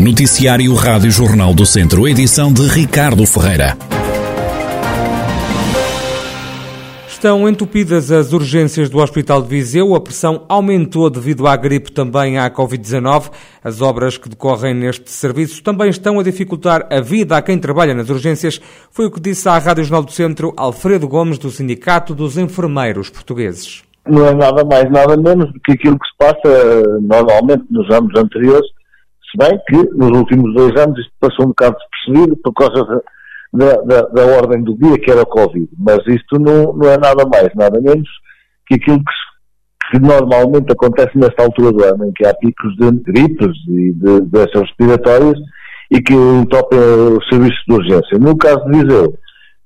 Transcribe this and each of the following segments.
Noticiário Rádio Jornal do Centro, edição de Ricardo Ferreira. Estão entupidas as urgências do Hospital de Viseu. A pressão aumentou devido à gripe também à Covid-19. As obras que decorrem neste serviço também estão a dificultar a vida a quem trabalha nas urgências. Foi o que disse à Rádio Jornal do Centro Alfredo Gomes, do Sindicato dos Enfermeiros Portugueses. Não é nada mais, nada menos do que aquilo que se passa normalmente nos anos anteriores, se bem que nos últimos dois anos isto passou um bocado despercebido por causa da, da, da, ordem do dia, que era o Covid. Mas isto não, não é nada mais, nada menos que aquilo que, que normalmente acontece nesta altura do ano, em que há picos de gripes e de doenças respiratórias e que entopem os serviços de urgência. No caso de Viseu,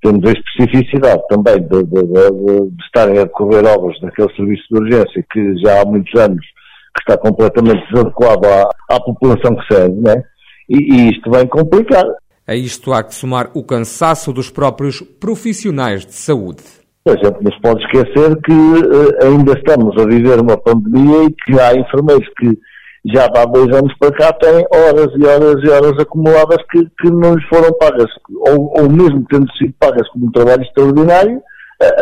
temos a especificidade também de, de, de, de estarem a decorrer obras naquele serviço de urgência que já há muitos anos que está completamente desadequado à, à população que serve, né? E, e isto vem complicar. A isto há que somar o cansaço dos próprios profissionais de saúde. A gente não se pode esquecer que uh, ainda estamos a viver uma pandemia e que há enfermeiros que já há dois anos para cá têm horas e horas e horas acumuladas que, que não lhes foram pagas, ou, ou mesmo tendo sido pagas como um trabalho extraordinário,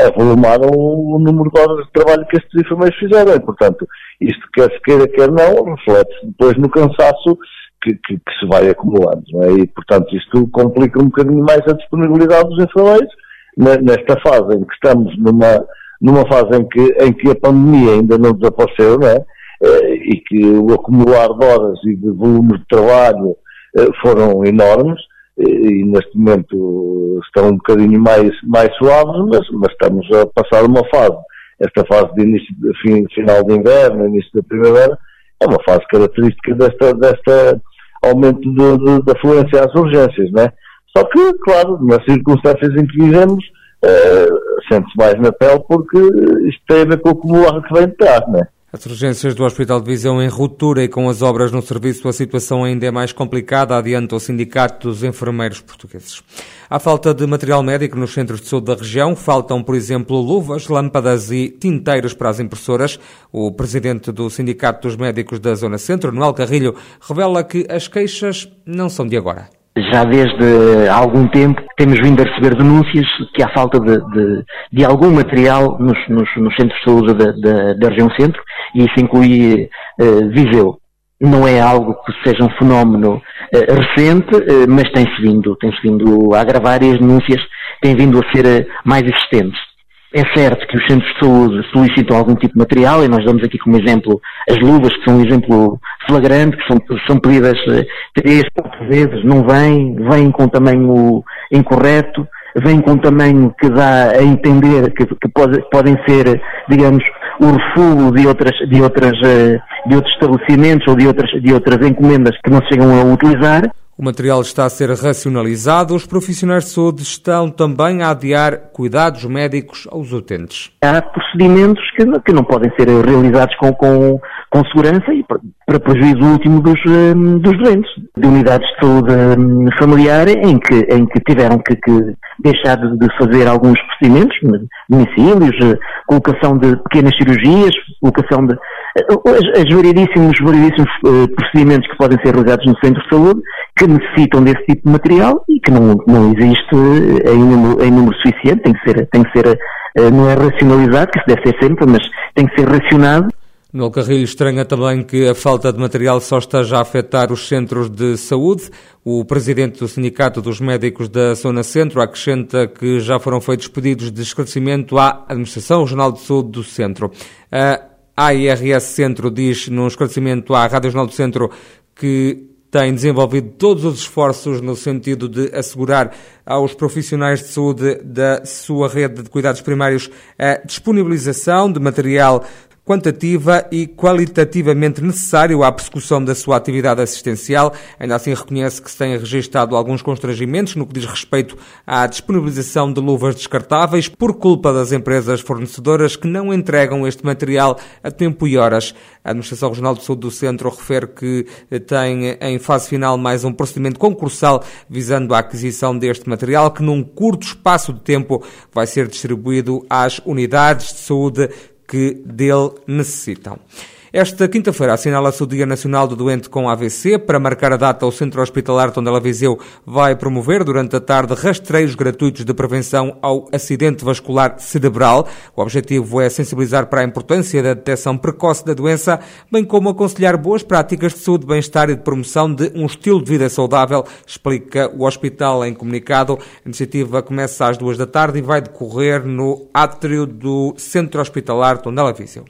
avolumaram o número de horas de trabalho que estes enfermeiros fizeram. Portanto, isto quer se queira, quer não, reflete-se depois no cansaço que, que, que, se vai acumulando. É? E, portanto, isto complica um bocadinho mais a disponibilidade dos enfermeiros nesta fase em que estamos numa, numa fase em que, em que a pandemia ainda não desapareceu, não é? Eh, e que o acumular de horas e de volumes de trabalho eh, foram enormes e neste momento estão um bocadinho mais, mais suaves, mas, mas estamos a passar uma fase. Esta fase de início, de fim, final de inverno, início da primavera, é uma fase característica desta, desta aumento de, de, de afluência às urgências, né? Só que, claro, nas circunstâncias em que vivemos, uh, sente-se mais na pele porque isto tem a ver com o acumular que vem de trás, né? As urgências do Hospital de Visão em ruptura e com as obras no serviço, a situação ainda é mais complicada, adianta o Sindicato dos Enfermeiros Portugueses. Há falta de material médico nos centros de saúde da região, faltam, por exemplo, luvas, lâmpadas e tinteiros para as impressoras. O presidente do Sindicato dos Médicos da Zona Centro, Noel Carrilho, revela que as queixas não são de agora. Já desde algum tempo temos vindo a receber denúncias que há falta de, de, de algum material nos, nos, nos, centros de saúde da, da, da região centro e isso inclui uh, Viseu. Não é algo que seja um fenómeno uh, recente, uh, mas tem-se vindo, tem vindo a agravar e as denúncias têm vindo a ser mais existentes. É certo que os centros de saúde solicitam algum tipo de material, e nós damos aqui como exemplo as luvas, que são um exemplo flagrante, que são, são pedidas três, quatro vezes, não vêm, vêm com tamanho incorreto, vêm com tamanho que dá a entender que, que pode, podem ser, digamos, o refúgio de outras, de outras, eh, de outros estabelecimentos ou de outras, de outras encomendas que não chegam a utilizar. O material está a ser racionalizado. Os profissionais de saúde estão também a adiar cuidados médicos aos utentes. Há procedimentos que, que não podem ser realizados com, com, com segurança e para prejuízo último dos, hum, dos doentes. De unidades de saúde hum, familiar em que, em que tiveram que, que deixar de fazer alguns procedimentos, domicílios, eh, colocação de pequenas cirurgias, colocação de. As variedíssimos, variedíssimos procedimentos que podem ser realizados no centro de saúde que necessitam desse tipo de material e que não, não existe em número, em número suficiente, tem que ser, tem que ser uh, não é racionalizado, que isso deve ser sempre, mas tem que ser racionado no Carrilho estranha também que a falta de material só esteja a afetar os centros de saúde. O presidente do Sindicato dos Médicos da Zona Centro acrescenta que já foram feitos pedidos de esclarecimento à Administração Regional de Saúde do Centro. A AIRS Centro diz num esclarecimento à Rádio Regional do Centro que tem desenvolvido todos os esforços no sentido de assegurar aos profissionais de saúde da sua rede de cuidados primários a disponibilização de material quantitativa e qualitativamente necessário à persecução da sua atividade assistencial. Ainda assim, reconhece que se têm registrado alguns constrangimentos no que diz respeito à disponibilização de luvas descartáveis por culpa das empresas fornecedoras que não entregam este material a tempo e horas. A Administração Regional de Saúde do Centro refere que tem em fase final mais um procedimento concursal visando a aquisição deste material que num curto espaço de tempo vai ser distribuído às unidades de saúde que dele necessitam. Esta quinta-feira assinala-se o Dia Nacional do Doente com AVC. Para marcar a data, o Centro Hospitalar Tondela Viseu vai promover durante a tarde rastreios gratuitos de prevenção ao acidente vascular cerebral. O objetivo é sensibilizar para a importância da detecção precoce da doença, bem como aconselhar boas práticas de saúde, bem-estar e de promoção de um estilo de vida saudável, explica o hospital em comunicado. A iniciativa começa às duas da tarde e vai decorrer no átrio do Centro Hospitalar Tondela Viseu.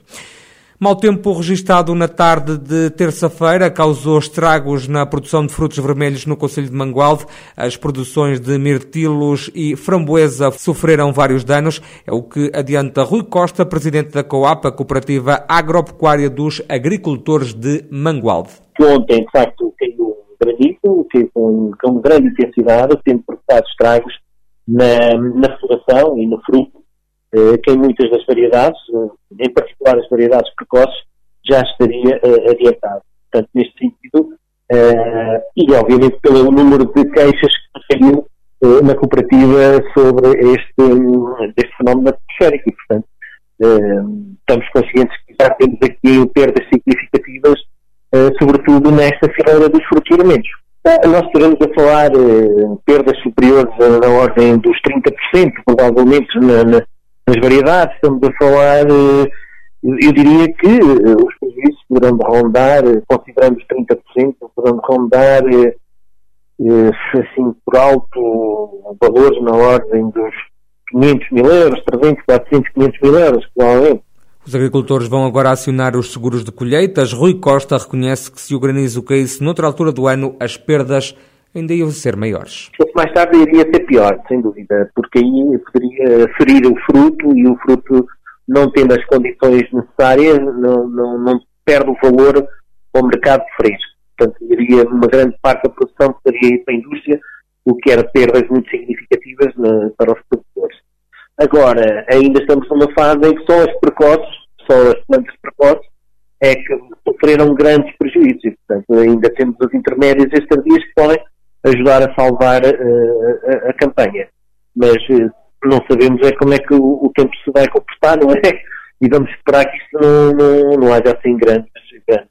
Mau tempo registado na tarde de terça-feira causou estragos na produção de frutos vermelhos no Conselho de Mangualde. As produções de mirtilos e framboesa sofreram vários danos. É o que adianta Rui Costa, presidente da COAP, a Cooperativa Agropecuária dos Agricultores de Mangualde. Ontem, de facto, caiu um caiu com, com grande intensidade, tendo provocado estragos na, na floração e no fruto que em muitas das variedades, eh, em particular as variedades precoces, já estaria eh, adiantado. Portanto, neste sentido, e obviamente pelo número de queixas que saiu na cooperativa sobre este, este fenómeno atmosférico. Portanto, estamos conscientes que já temos aqui perdas significativas, sobretudo nesta fileira dos frutos nós estaremos a falar perdas superiores na ordem dos 30%, provavelmente na, nas variedades, estamos a falar, eh, eu diria que eh, os prejuízos poderão rondar, eh, consideramos 30%, poderão rondar, assim, por alto, valores na ordem dos 500 mil euros, 300, 400, 500 mil euros, provavelmente. Os agricultores vão agora acionar os seguros de colheitas. Rui Costa reconhece que se o granizo caísse noutra altura do ano, as perdas ainda iam ser maiores. Se fosse mais tarde iria ser pior, sem dúvida, porque aí poderia ferir o fruto e o fruto, não tendo as condições necessárias, não, não, não perde o valor ao mercado fresco. Portanto, iria uma grande parte da produção poderia ir para a indústria, o que era perdas muito significativas na, para os produtores. Agora, ainda estamos numa fase em que só as precoces, só as plantas precoces, é que sofreram grandes prejuízos e, portanto, ainda temos os intermédios e as que podem ajudar a salvar uh, a, a, campanha. Mas uh, não sabemos é como é que o, o, tempo se vai comportar, não é? E vamos esperar que isso não, não, não haja assim grandes, grandes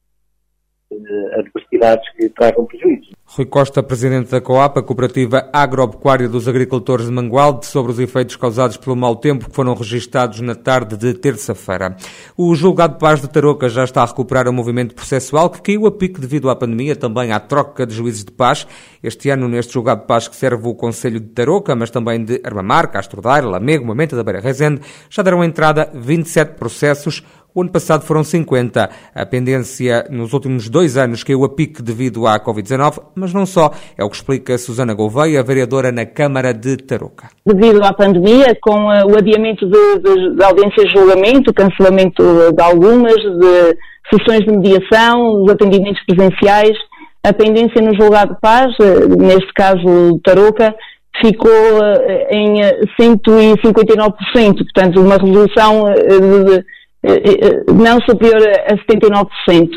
uh, adversidades que tragam prejuízos. Rui Costa, presidente da COAP, a Cooperativa Agropecuária dos Agricultores de Mangualde, sobre os efeitos causados pelo mau tempo que foram registados na tarde de terça-feira. O julgado de paz de Tarouca já está a recuperar o movimento processual que caiu a pique devido à pandemia, também à troca de juízes de paz. Este ano, neste julgado de paz que serve o Conselho de Tarouca, mas também de Armamar, Castro Daire, Lamego, Momento da Beira Rezende, já deram entrada 27 processos, o ano passado foram 50. A pendência nos últimos dois anos caiu a pique devido à Covid-19, mas não só. É o que explica Susana Gouveia, vereadora na Câmara de Tarouca. Devido à pandemia, com uh, o adiamento de, de, de audiências de julgamento, o cancelamento de algumas, de sessões de mediação, os atendimentos presenciais, a pendência no julgado de paz, uh, neste caso Tarouca, ficou uh, em 159%, portanto uma resolução de eh, eh, não superior a 79%.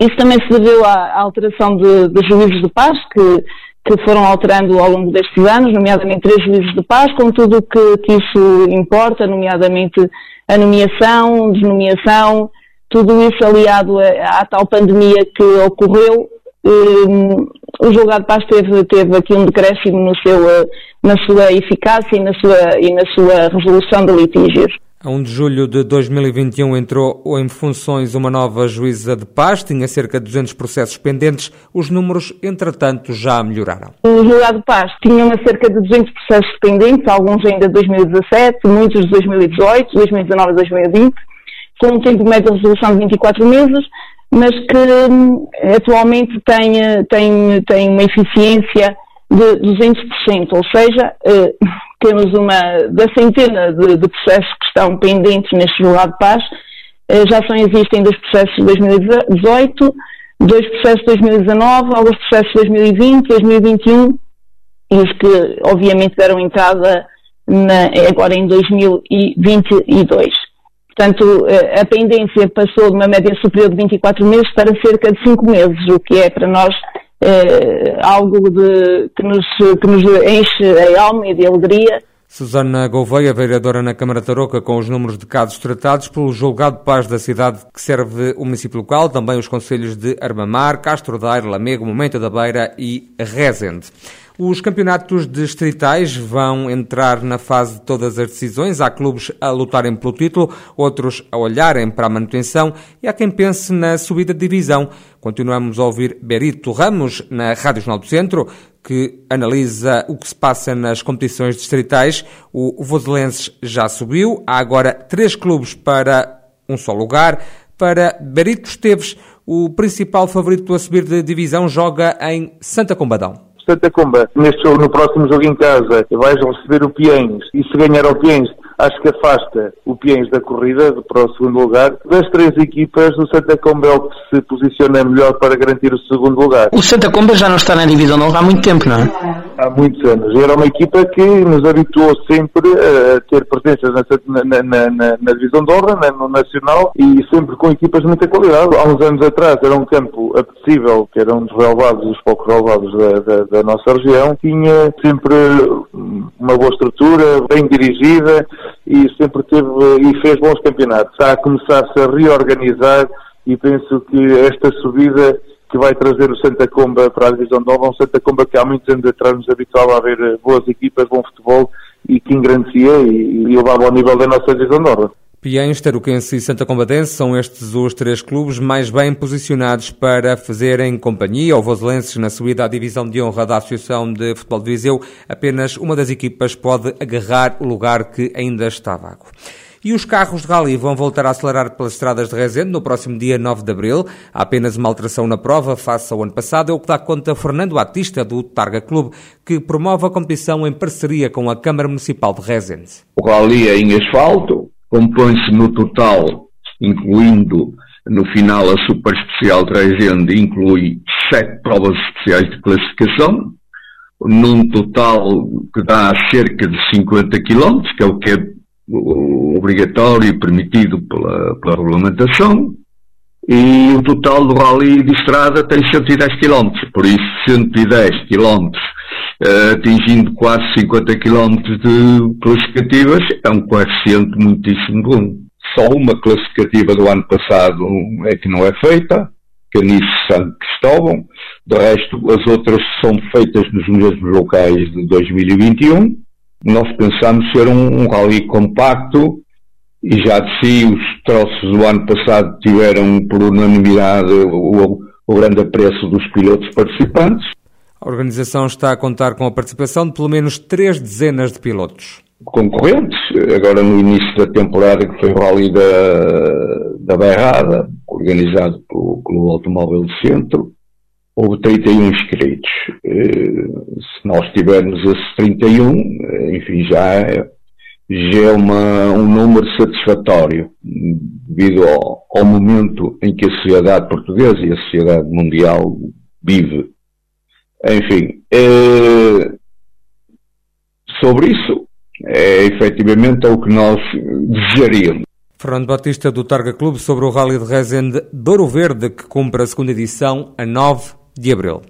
Isso também se deveu à, alteração de, juízes de paz, que, que foram alterando ao longo destes anos, nomeadamente três juízes de paz, com tudo o que, que isso importa, nomeadamente a nomeação, desnomeação, tudo isso aliado à, à tal pandemia que ocorreu, um, o julgado de paz teve, teve aqui um decréscimo no seu, na sua eficácia e na sua, e na sua resolução de litígios. A 1 de julho de 2021 entrou em funções uma nova juíza de paz, tinha cerca de 200 processos pendentes. Os números, entretanto, já melhoraram. O julgado de paz tinha cerca de 200 processos pendentes, alguns ainda de 2017, muitos de 2018, 2019 e 2020, com um tempo médio de resolução de 24 meses, mas que hum, atualmente tem, tem, tem uma eficiência de 200%, ou seja, eh, temos uma, da centena de, de, processos que estão pendentes neste julgado de paz, eh, já só existem dois processos de 2018, dois processos de 2019, alguns processos de 2020, 2021, e os que obviamente deram entrada na, agora em 2022. Portanto, eh, a pendência passou de uma média superior de 24 meses para cerca de 5 meses, o que é para nós é, algo de, que, nos, que nos enche a alma e de alegria Susana Gouveia, vereadora na Câmara Tarouca, com os números de casos tratados pelo julgado de paz da cidade que serve o município local, também os conselhos de Armamar, Castro Daire, Lamego, Momento da Beira e Rezende. Os campeonatos distritais vão entrar na fase de todas as decisões. Há clubes a lutarem pelo título, outros a olharem para a manutenção e há quem pense na subida de divisão. Continuamos a ouvir Berito Ramos na Rádio Jornal do Centro, que analisa o que se passa nas competições distritais. O Voselenses já subiu, há agora três clubes para um só lugar. Para Berito Esteves, o principal favorito a subir de divisão joga em Santa Combadão. Santa Comba, neste jogo, no próximo jogo em casa, vais receber o Piens. E se ganhar o Piens, acho que afasta o Piens da corrida para o segundo lugar. Das três equipas, o Santa Comba é o que se posiciona melhor para garantir o segundo lugar. O Santa Comba já não está na divisão de honra há muito tempo, não é? Há muitos anos. Era uma equipa que nos habituou sempre a ter presenças na, na, na, na divisão de honra, no Nacional, e sempre com equipas de muita qualidade. Há uns anos atrás era um campo apetecível, que era um dos relevados, dos poucos relevados da, da, da nossa região. Tinha sempre uma boa estrutura, bem dirigida, e sempre teve e fez bons campeonatos. Está a começar-se a reorganizar e penso que esta subida que vai trazer o Santa Comba para a divisão nova, um Santa Comba que há muitos anos atrás nos habituava a ver boas equipas, bom futebol e que engrandecia e, e levava ao nível da nossa divisão nova. Piens, Tarouquense e Santa Combadense são estes os três clubes mais bem posicionados para fazerem companhia ao Voselenses na subida à divisão de honra da Associação de Futebol de Viseu. Apenas uma das equipas pode agarrar o lugar que ainda está vago. E os carros de rally vão voltar a acelerar pelas estradas de Rezende no próximo dia 9 de abril. Há apenas uma alteração na prova face ao ano passado, é o que dá conta Fernando Batista, do Targa Clube, que promove a competição em parceria com a Câmara Municipal de Rezende. O rally é em asfalto, compõe-se no total, incluindo no final a super especial Rezende, inclui sete provas especiais de classificação, num total que dá cerca de 50 km, que é o que é obrigatório e permitido pela, pela regulamentação, e o total do rally de estrada tem 110 km, por isso 110 km atingindo quase 50 km de classificativas, é um coeficiente muitíssimo bom. Só uma classificativa do ano passado é que não é feita, Canice Santo Cristóvão, de resto as outras são feitas nos mesmos locais de 2021. Nós pensamos ser um, um rally compacto e já de si os troços do ano passado tiveram por unanimidade o, o grande apreço dos pilotos participantes. A organização está a contar com a participação de pelo menos três dezenas de pilotos. Concorrentes, agora no início da temporada, que foi o Rally da, da organizado pelo Clube Automóvel do Centro, houve 31 inscritos. Eh, se nós tivermos esses 31, eh, enfim, já é, já é uma, um número satisfatório, devido ao, ao momento em que a sociedade portuguesa e a sociedade mundial vive enfim, é, sobre isso, é, efetivamente é o que nós desejaríamos. Fernando Batista do Targa Clube sobre o Rally de Rezende Douro Verde, que cumpre a segunda edição a 9 de abril.